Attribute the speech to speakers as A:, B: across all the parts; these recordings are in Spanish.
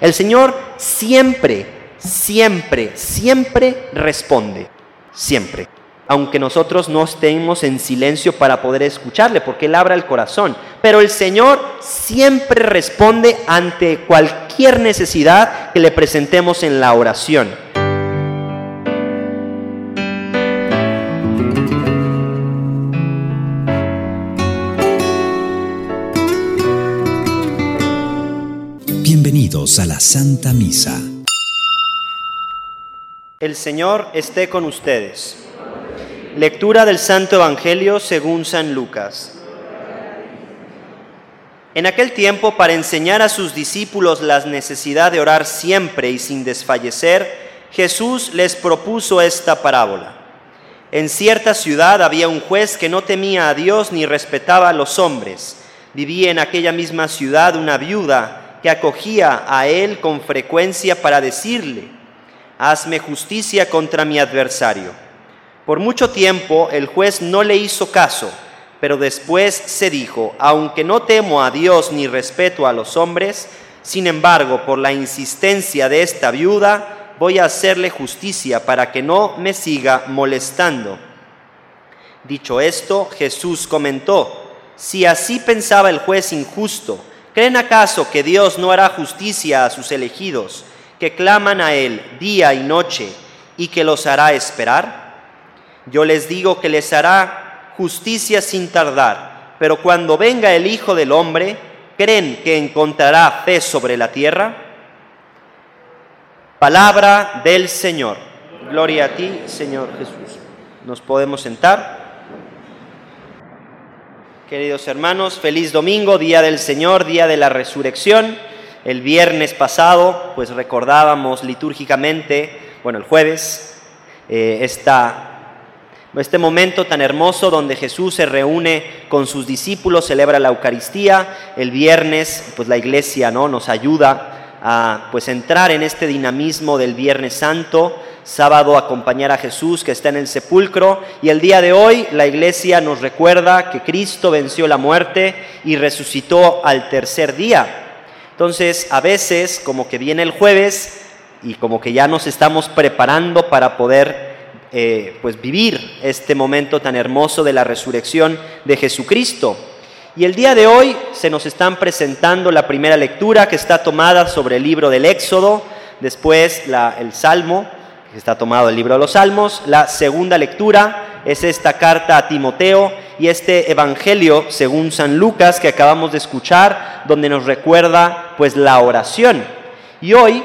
A: El Señor siempre, siempre, siempre responde. Siempre. Aunque nosotros no estemos en silencio para poder escucharle, porque Él abra el corazón. Pero el Señor siempre responde ante cualquier necesidad que le presentemos en la oración.
B: Bienvenidos a la Santa Misa.
A: El Señor esté con ustedes. Lectura del Santo Evangelio según San Lucas. En aquel tiempo, para enseñar a sus discípulos la necesidad de orar siempre y sin desfallecer, Jesús les propuso esta parábola. En cierta ciudad había un juez que no temía a Dios ni respetaba a los hombres. Vivía en aquella misma ciudad una viuda que acogía a él con frecuencia para decirle, hazme justicia contra mi adversario. Por mucho tiempo el juez no le hizo caso, pero después se dijo, aunque no temo a Dios ni respeto a los hombres, sin embargo, por la insistencia de esta viuda, voy a hacerle justicia para que no me siga molestando. Dicho esto, Jesús comentó, si así pensaba el juez injusto, ¿Creen acaso que Dios no hará justicia a sus elegidos, que claman a Él día y noche, y que los hará esperar? Yo les digo que les hará justicia sin tardar, pero cuando venga el Hijo del Hombre, ¿creen que encontrará fe sobre la tierra? Palabra del Señor. Gloria a ti, Señor Jesús. Nos podemos sentar. Queridos hermanos, feliz domingo, día del Señor, día de la resurrección. El viernes pasado, pues recordábamos litúrgicamente, bueno, el jueves, eh, este momento tan hermoso donde Jesús se reúne con sus discípulos, celebra la Eucaristía. El viernes, pues la iglesia ¿no? nos ayuda a pues entrar en este dinamismo del Viernes Santo sábado acompañar a Jesús que está en el sepulcro y el día de hoy la iglesia nos recuerda que Cristo venció la muerte y resucitó al tercer día. Entonces a veces como que viene el jueves y como que ya nos estamos preparando para poder eh, pues vivir este momento tan hermoso de la resurrección de Jesucristo. Y el día de hoy se nos están presentando la primera lectura que está tomada sobre el libro del Éxodo, después la, el Salmo, está tomado el libro de los Salmos. La segunda lectura es esta carta a Timoteo y este Evangelio según San Lucas que acabamos de escuchar, donde nos recuerda pues la oración. Y hoy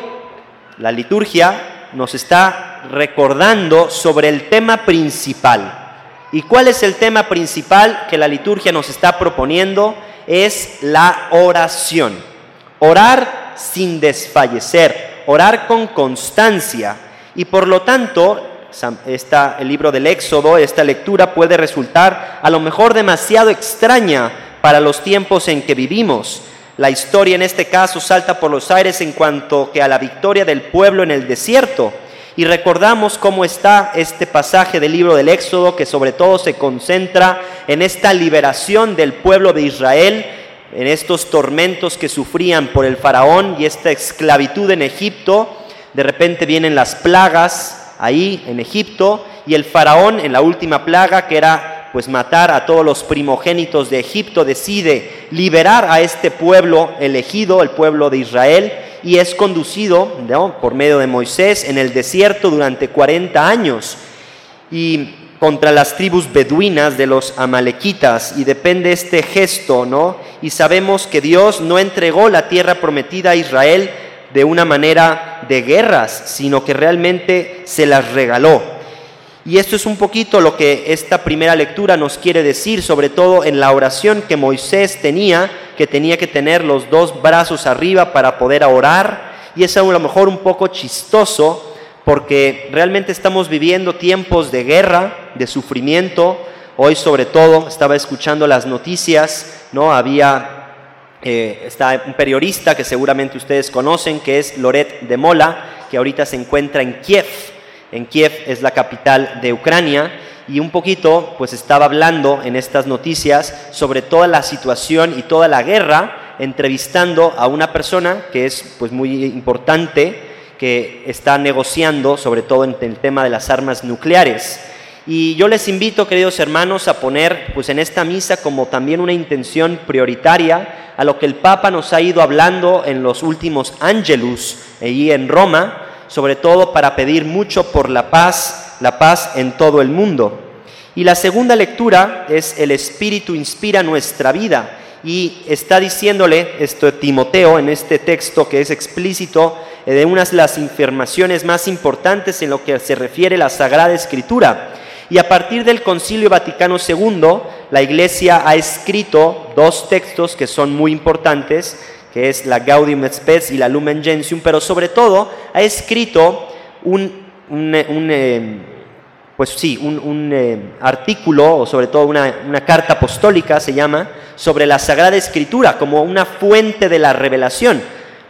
A: la liturgia nos está recordando sobre el tema principal. ¿Y cuál es el tema principal que la liturgia nos está proponiendo? Es la oración. Orar sin desfallecer, orar con constancia y por lo tanto, esta, el libro del Éxodo, esta lectura puede resultar a lo mejor demasiado extraña para los tiempos en que vivimos. La historia en este caso salta por los aires en cuanto que a la victoria del pueblo en el desierto. Y recordamos cómo está este pasaje del libro del Éxodo que sobre todo se concentra en esta liberación del pueblo de Israel, en estos tormentos que sufrían por el faraón y esta esclavitud en Egipto de repente vienen las plagas ahí en Egipto y el faraón en la última plaga que era pues matar a todos los primogénitos de Egipto decide liberar a este pueblo elegido, el pueblo de Israel, y es conducido por medio de Moisés en el desierto durante 40 años y contra las tribus beduinas de los amalequitas y depende este gesto, ¿no? Y sabemos que Dios no entregó la tierra prometida a Israel de una manera de guerras, sino que realmente se las regaló. Y esto es un poquito lo que esta primera lectura nos quiere decir, sobre todo en la oración que Moisés tenía, que tenía que tener los dos brazos arriba para poder orar. Y es a lo mejor un poco chistoso, porque realmente estamos viviendo tiempos de guerra, de sufrimiento. Hoy sobre todo estaba escuchando las noticias, ¿no? Había eh, está un periodista que seguramente ustedes conocen, que es Loret de Mola, que ahorita se encuentra en Kiev. En Kiev es la capital de Ucrania y un poquito pues estaba hablando en estas noticias sobre toda la situación y toda la guerra entrevistando a una persona que es pues muy importante, que está negociando sobre todo en el tema de las armas nucleares. Y yo les invito, queridos hermanos, a poner pues en esta misa como también una intención prioritaria a lo que el Papa nos ha ido hablando en los últimos Angelus, allí en Roma, sobre todo para pedir mucho por la paz, la paz en todo el mundo. Y la segunda lectura es el Espíritu inspira nuestra vida y está diciéndole esto Timoteo en este texto que es explícito eh, de unas de las afirmaciones más importantes en lo que se refiere a la Sagrada Escritura. Y a partir del Concilio Vaticano II, la Iglesia ha escrito dos textos que son muy importantes, que es la Gaudium et Spes y la Lumen Gentium, pero sobre todo ha escrito un, eh, pues sí, un, eh, artículo, o sobre todo una, una carta apostólica, se llama, sobre la Sagrada Escritura como una fuente de la revelación.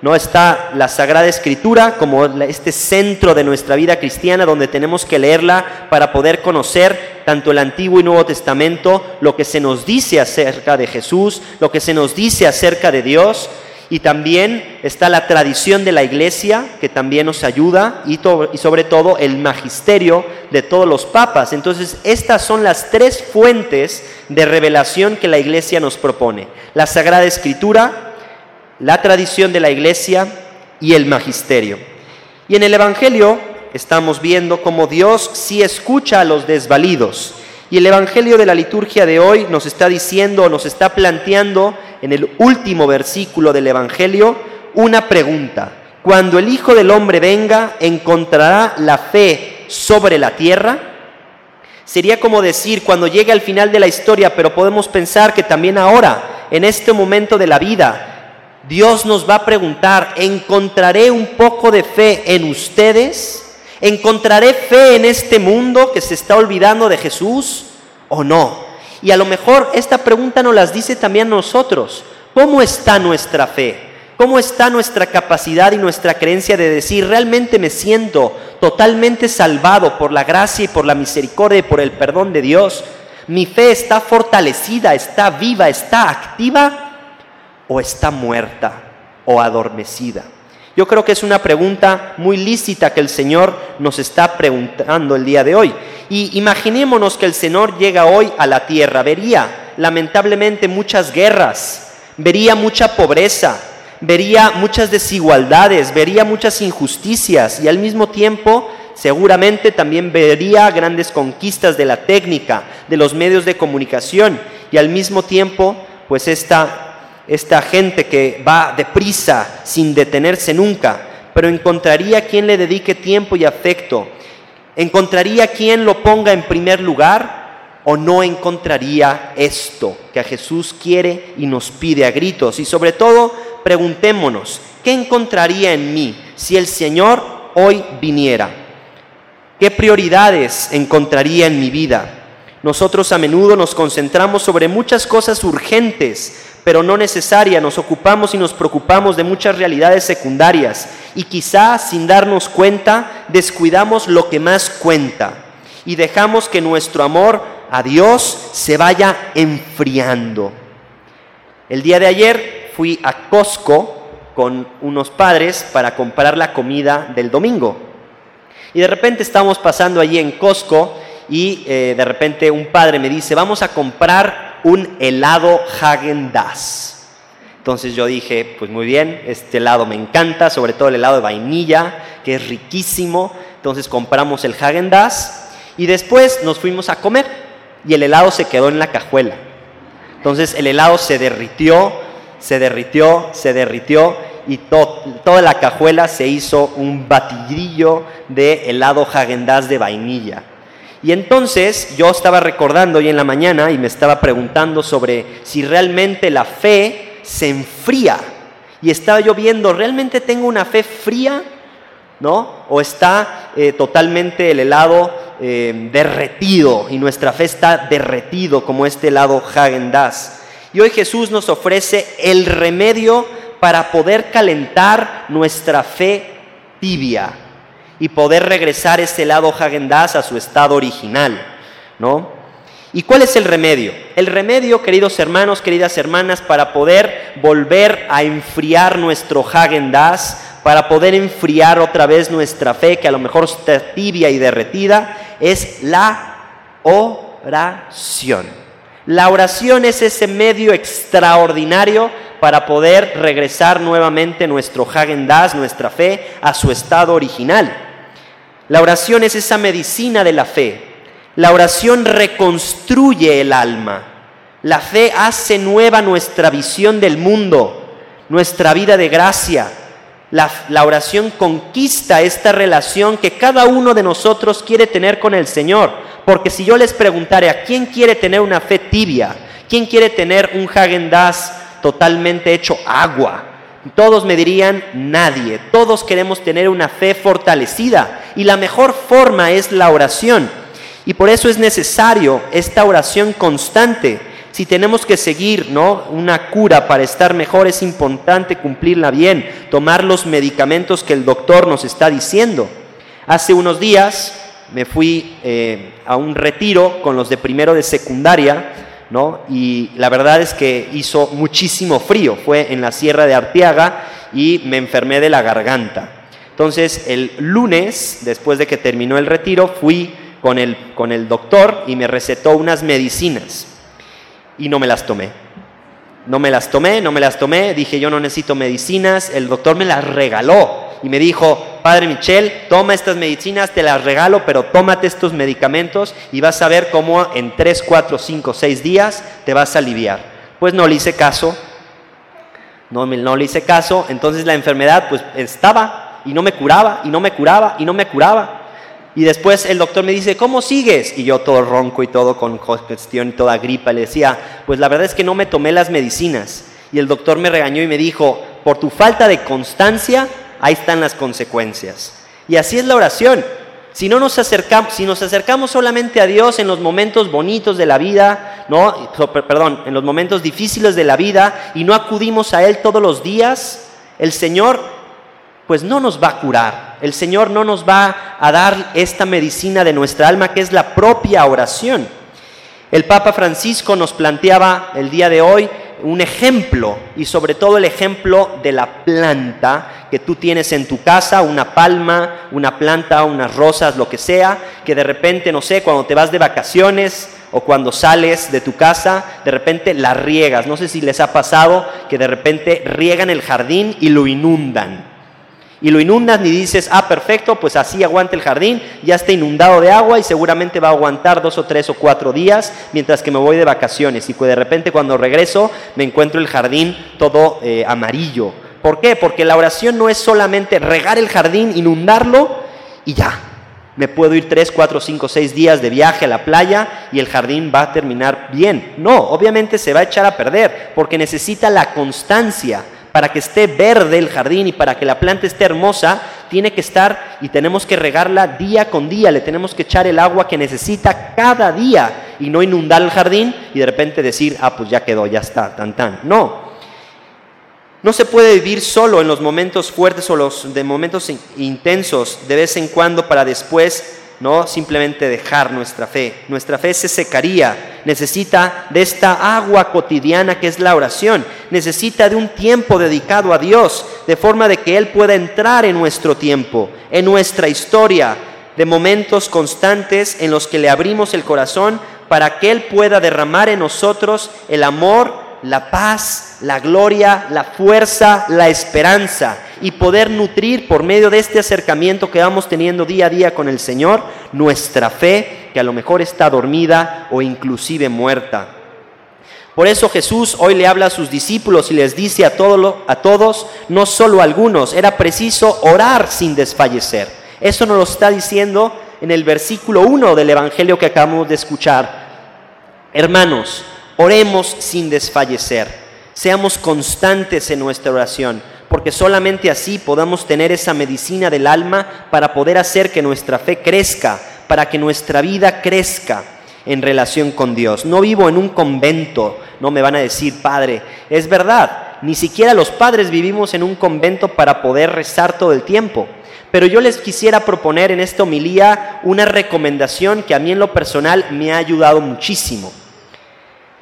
A: ¿No? Está la Sagrada Escritura como este centro de nuestra vida cristiana donde tenemos que leerla para poder conocer tanto el Antiguo y Nuevo Testamento, lo que se nos dice acerca de Jesús, lo que se nos dice acerca de Dios, y también está la tradición de la iglesia que también nos ayuda y, y, sobre todo el magisterio de todos los papas. Entonces, estas son las tres fuentes de revelación que la iglesia nos propone. La Sagrada Escritura, la tradición de la iglesia y el magisterio. Y en el Evangelio estamos viendo cómo Dios sí escucha a los desvalidos. Y el Evangelio de la liturgia de hoy nos está diciendo, nos está planteando en el último versículo del Evangelio una pregunta. Cuando el Hijo del Hombre venga, ¿encontrará la fe sobre la tierra? Sería como decir, cuando llegue al final de la historia, pero podemos pensar que también ahora, en este momento de la vida, Dios nos va a preguntar, ¿encontraré un poco de fe en ustedes? ¿Encontraré fe en este mundo que se está olvidando de Jesús o no? Y a lo mejor esta pregunta nos las dice también nosotros. ¿Cómo está nuestra fe? ¿Cómo está nuestra capacidad y nuestra creencia de decir, realmente me siento totalmente salvado por la gracia y por la misericordia y por el perdón de Dios? ¿Mi fe está fortalecida, está viva, está activa o está muerta o adormecida? Yo creo que es una pregunta muy lícita que el Señor nos está preguntando el día de hoy. Y imaginémonos que el Señor llega hoy a la tierra, vería lamentablemente muchas guerras, vería mucha pobreza, vería muchas desigualdades, vería muchas injusticias y al mismo tiempo seguramente también vería grandes conquistas de la técnica, de los medios de comunicación y al mismo tiempo pues esta esta gente que va deprisa sin detenerse nunca, pero encontraría quien le dedique tiempo y afecto, encontraría quien lo ponga en primer lugar o no encontraría esto que a Jesús quiere y nos pide a gritos. Y sobre todo, preguntémonos, ¿qué encontraría en mí si el Señor hoy viniera? ¿Qué prioridades encontraría en mi vida? Nosotros a menudo nos concentramos sobre muchas cosas urgentes, pero no necesaria, nos ocupamos y nos preocupamos de muchas realidades secundarias y quizá sin darnos cuenta descuidamos lo que más cuenta y dejamos que nuestro amor a Dios se vaya enfriando. El día de ayer fui a Costco con unos padres para comprar la comida del domingo. Y de repente estamos pasando allí en Costco y eh, de repente un padre me dice, vamos a comprar un helado Hagen Dazs. Entonces yo dije, pues muy bien, este helado me encanta, sobre todo el helado de vainilla, que es riquísimo. Entonces compramos el Hagen Dazs y después nos fuimos a comer y el helado se quedó en la cajuela. Entonces el helado se derritió, se derritió, se derritió y toda la cajuela se hizo un batidillo de helado Hagen Dazs de vainilla. Y entonces yo estaba recordando hoy en la mañana y me estaba preguntando sobre si realmente la fe se enfría. Y estaba yo viendo, ¿realmente tengo una fe fría? ¿No? ¿O está eh, totalmente el helado eh, derretido y nuestra fe está derretido como este helado Hagen? Y hoy Jesús nos ofrece el remedio para poder calentar nuestra fe tibia, y poder regresar ese lado Hagendaz a su estado original, ¿no? ¿Y cuál es el remedio? El remedio, queridos hermanos, queridas hermanas, para poder volver a enfriar nuestro Hagen para poder enfriar otra vez nuestra fe, que a lo mejor está tibia y derretida, es la oración. La oración es ese medio extraordinario para poder regresar nuevamente nuestro Hagen nuestra fe, a su estado original. La oración es esa medicina de la fe, la oración reconstruye el alma. La fe hace nueva nuestra visión del mundo, nuestra vida de gracia. La, oración conquista esta relación que cada uno de nosotros quiere tener con el Señor. Porque si yo les preguntara a quién quiere tener una fe tibia, quién quiere tener un Hagen totalmente hecho agua, todos me dirían nadie. Todos queremos tener una fe fortalecida y la mejor forma es la oración. Y por eso es necesario esta oración constante. Si tenemos que seguir ¿no? una cura para estar mejor, es importante cumplirla bien, tomar los medicamentos que el doctor nos está diciendo. Hace unos días me fui eh, a un retiro con los de primero de secundaria, y la verdad es que hizo muchísimo frío. Fue en la Sierra de Arteaga y me enfermé de la garganta. Entonces, el lunes, después de que terminó el retiro, fui con el, con el doctor y me recetó unas medicinas y no me las tomé. No me las tomé, no me las tomé, dije yo no necesito medicinas, el doctor me las regaló y me dijo, Padre Michel, toma estas medicinas, te las regalo, pero tómate estos medicamentos y vas a ver cómo en 3, 4, 5, 6 días te vas a aliviar. Pues no le hice caso, no, no le hice caso, entonces la enfermedad pues estaba y no me curaba y no me curaba y no me curaba. Y después el doctor me dice, ¿cómo sigues? Y yo todo ronco y todo con congestión y toda gripa le decía, pues la verdad es que no me tomé las medicinas. Y el doctor me regañó y me dijo, por tu falta de constancia, ahí están las consecuencias. Y así es la oración. Si no nos acercamos, si nos acercamos solamente a Dios en los momentos bonitos de la vida, no, perdón, en los momentos difíciles de la vida y no acudimos a él todos los días, el Señor pues no nos va a curar. El Señor no nos va a dar esta medicina de nuestra alma que es la propia oración. El Papa Francisco nos planteaba el día de hoy un ejemplo y sobre todo el ejemplo de la planta que tú tienes en tu casa, una palma, una planta, unas rosas, lo que sea, que de repente, no sé, cuando te vas de vacaciones o cuando sales de tu casa, de repente la riegas. No sé si les ha pasado que de repente riegan el jardín y lo inundan y lo inundas ni dices, ah, perfecto, pues así aguanta el jardín, ya está inundado de agua y seguramente va a aguantar dos o tres o cuatro días mientras que me voy de vacaciones y pues de repente cuando regreso me encuentro el jardín todo eh, amarillo. ¿Por qué? Porque la oración no es solamente regar el jardín, inundarlo y ya. Me puedo ir tres, cuatro, cinco, seis días de viaje a la playa y el jardín va a terminar bien. No, obviamente se va a echar a perder porque necesita la constancia para que esté verde el jardín y para que la planta esté hermosa, tiene que estar y tenemos que regarla día con día, le tenemos que echar el agua que necesita cada día y no inundar el jardín y de repente decir, ah, pues ya quedó, ya está, tan tan. No. No se puede vivir solo en los momentos fuertes o los de momentos intensos de vez en cuando para después no simplemente dejar nuestra fe. Nuestra fe se secaría, necesita de esta agua cotidiana que es la oración, necesita de un tiempo dedicado a Dios, de forma de que Él pueda entrar en nuestro tiempo, en nuestra historia, de momentos constantes en los que le abrimos el corazón para que Él pueda derramar en nosotros el amor la paz, la gloria, la fuerza, la esperanza y poder nutrir por medio de este acercamiento que vamos teniendo día a día con el Señor nuestra fe que a lo mejor está dormida o inclusive muerta. Por eso Jesús hoy le habla a sus discípulos y les dice a, a todos, no solo a algunos, era preciso orar sin desfallecer. Eso nos lo está diciendo en el versículo 1 del Evangelio que acabamos de escuchar. Hermanos, Oremos sin desfallecer. Seamos constantes en nuestra oración, porque solamente así podamos tener esa medicina del alma para poder hacer que nuestra fe crezca, para que nuestra vida crezca en relación con Dios. No vivo en un convento, no me van a decir, Padre, es verdad, ni siquiera los padres vivimos en un convento para poder rezar todo el tiempo. Pero yo les quisiera proponer en esta homilía una recomendación que a mí en lo personal me ha ayudado muchísimo.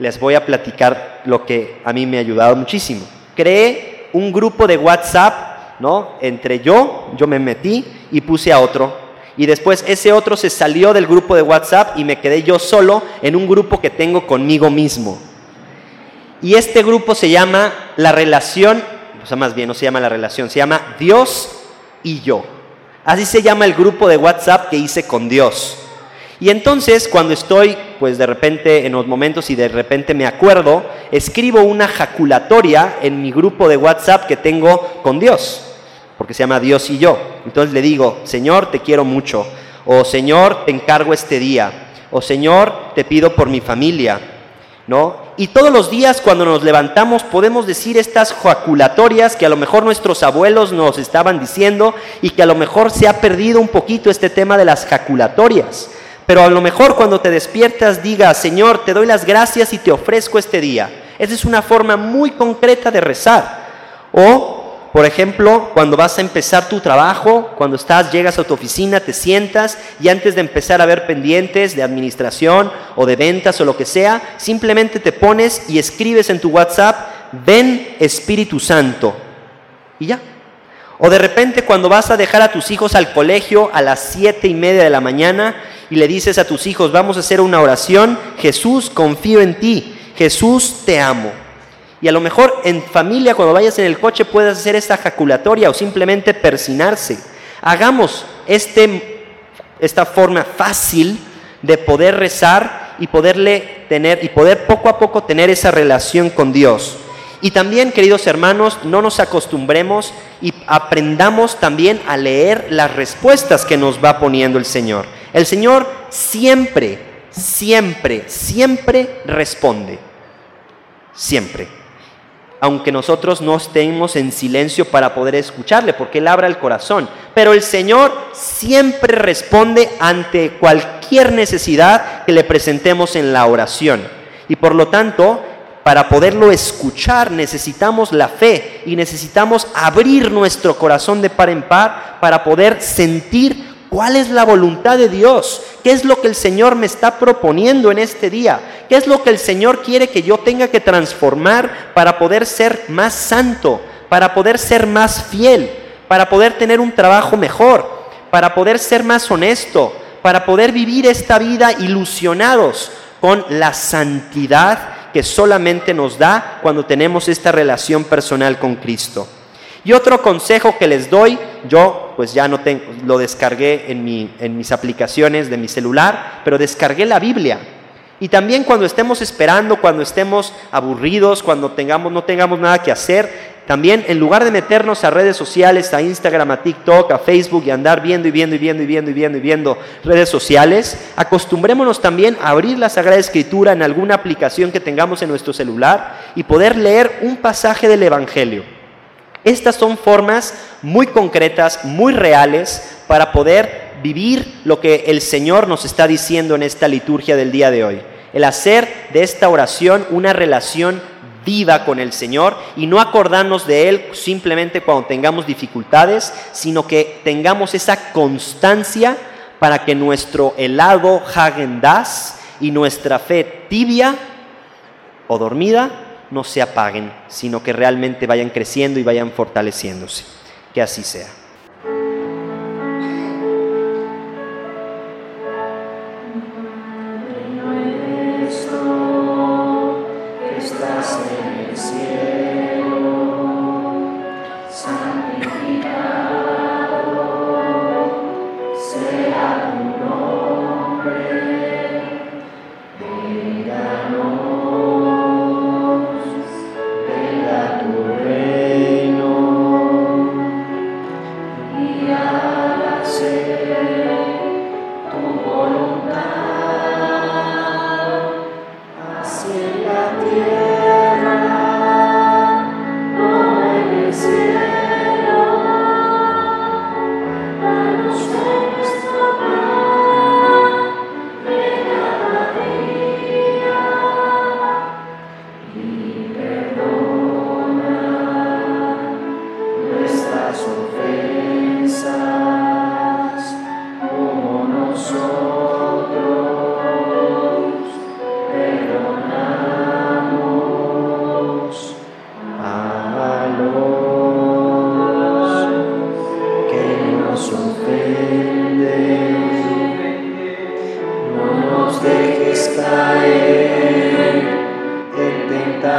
A: Les voy a platicar lo que a mí me ha ayudado muchísimo. Creé un grupo de WhatsApp, ¿no? Entre yo, yo me metí y puse a otro. Y después ese otro se salió del grupo de WhatsApp y me quedé yo solo en un grupo que tengo conmigo mismo. Y este grupo se llama la relación, o sea, más bien no se llama la relación, se llama Dios y yo. Así se llama el grupo de WhatsApp que hice con Dios. Y entonces cuando estoy, pues de repente, en los momentos y de repente me acuerdo, escribo una jaculatoria en mi grupo de WhatsApp que tengo con Dios, porque se llama Dios y yo. Entonces le digo, Señor, te quiero mucho, o Señor, te encargo este día, o Señor, te pido por mi familia, ¿no? Y todos los días cuando nos levantamos podemos decir estas jaculatorias que a lo mejor nuestros abuelos nos estaban diciendo y que a lo mejor se ha perdido un poquito este tema de las jaculatorias. Pero a lo mejor cuando te despiertas diga, Señor, te doy las gracias y te ofrezco este día. Esa es una forma muy concreta de rezar. O por ejemplo, cuando vas a empezar tu trabajo, cuando estás, llegas a tu oficina, te sientas y antes de empezar a ver pendientes de administración o de ventas o lo que sea, simplemente te pones y escribes en tu WhatsApp, ven Espíritu Santo. Y ya. O de repente cuando vas a dejar a tus hijos al colegio a las siete y media de la mañana y le dices a tus hijos, vamos a hacer una oración, Jesús, confío en ti, Jesús, te amo. Y a lo mejor en familia, cuando vayas en el coche, puedes hacer esta jaculatoria o simplemente persinarse. Hagamos este, esta forma fácil de poder rezar y poderle tener y poder poco a poco tener esa relación con Dios. Y también, queridos hermanos, no nos acostumbremos y aprendamos también a leer las respuestas que nos va poniendo el Señor. El Señor siempre, siempre, siempre responde. Siempre aunque nosotros no estemos en silencio para poder escucharle, porque Él abra el corazón. Pero el Señor siempre responde ante cualquier necesidad que le presentemos en la oración. Y por lo tanto, para poderlo escuchar necesitamos la fe y necesitamos abrir nuestro corazón de par en par para poder sentir ¿Cuál es la voluntad de Dios? ¿Qué es lo que el Señor me está proponiendo en este día? ¿Qué es lo que el Señor quiere que yo tenga que transformar para poder ser más santo, para poder ser más fiel, para poder tener un trabajo mejor, para poder ser más honesto, para poder vivir esta vida ilusionados con la santidad que solamente nos da cuando tenemos esta relación personal con Cristo? Y otro consejo que les doy, yo pues ya no tengo, lo descargué en, en mis aplicaciones de mi celular, pero descargué la Biblia. Y también cuando estemos esperando, cuando estemos aburridos, cuando tengamos, no tengamos nada que hacer, también en lugar de meternos a redes sociales, a Instagram, a TikTok, a Facebook y andar viendo y viendo y viendo y viendo y viendo y viendo redes sociales, acostumbrémonos también a abrir la Sagrada Escritura en alguna aplicación que tengamos en nuestro celular y poder leer un pasaje del Evangelio. Estas son formas muy concretas, muy reales para poder vivir lo que el Señor nos está diciendo en esta liturgia del día de hoy. El hacer de esta oración una relación viva con el Señor y no acordarnos de Él simplemente cuando tengamos dificultades, sino que tengamos esa constancia para que nuestro helado Hagen y nuestra fe tibia o dormida no se apaguen, sino que realmente vayan creciendo y vayan fortaleciéndose. Que así sea.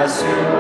A: Senhor.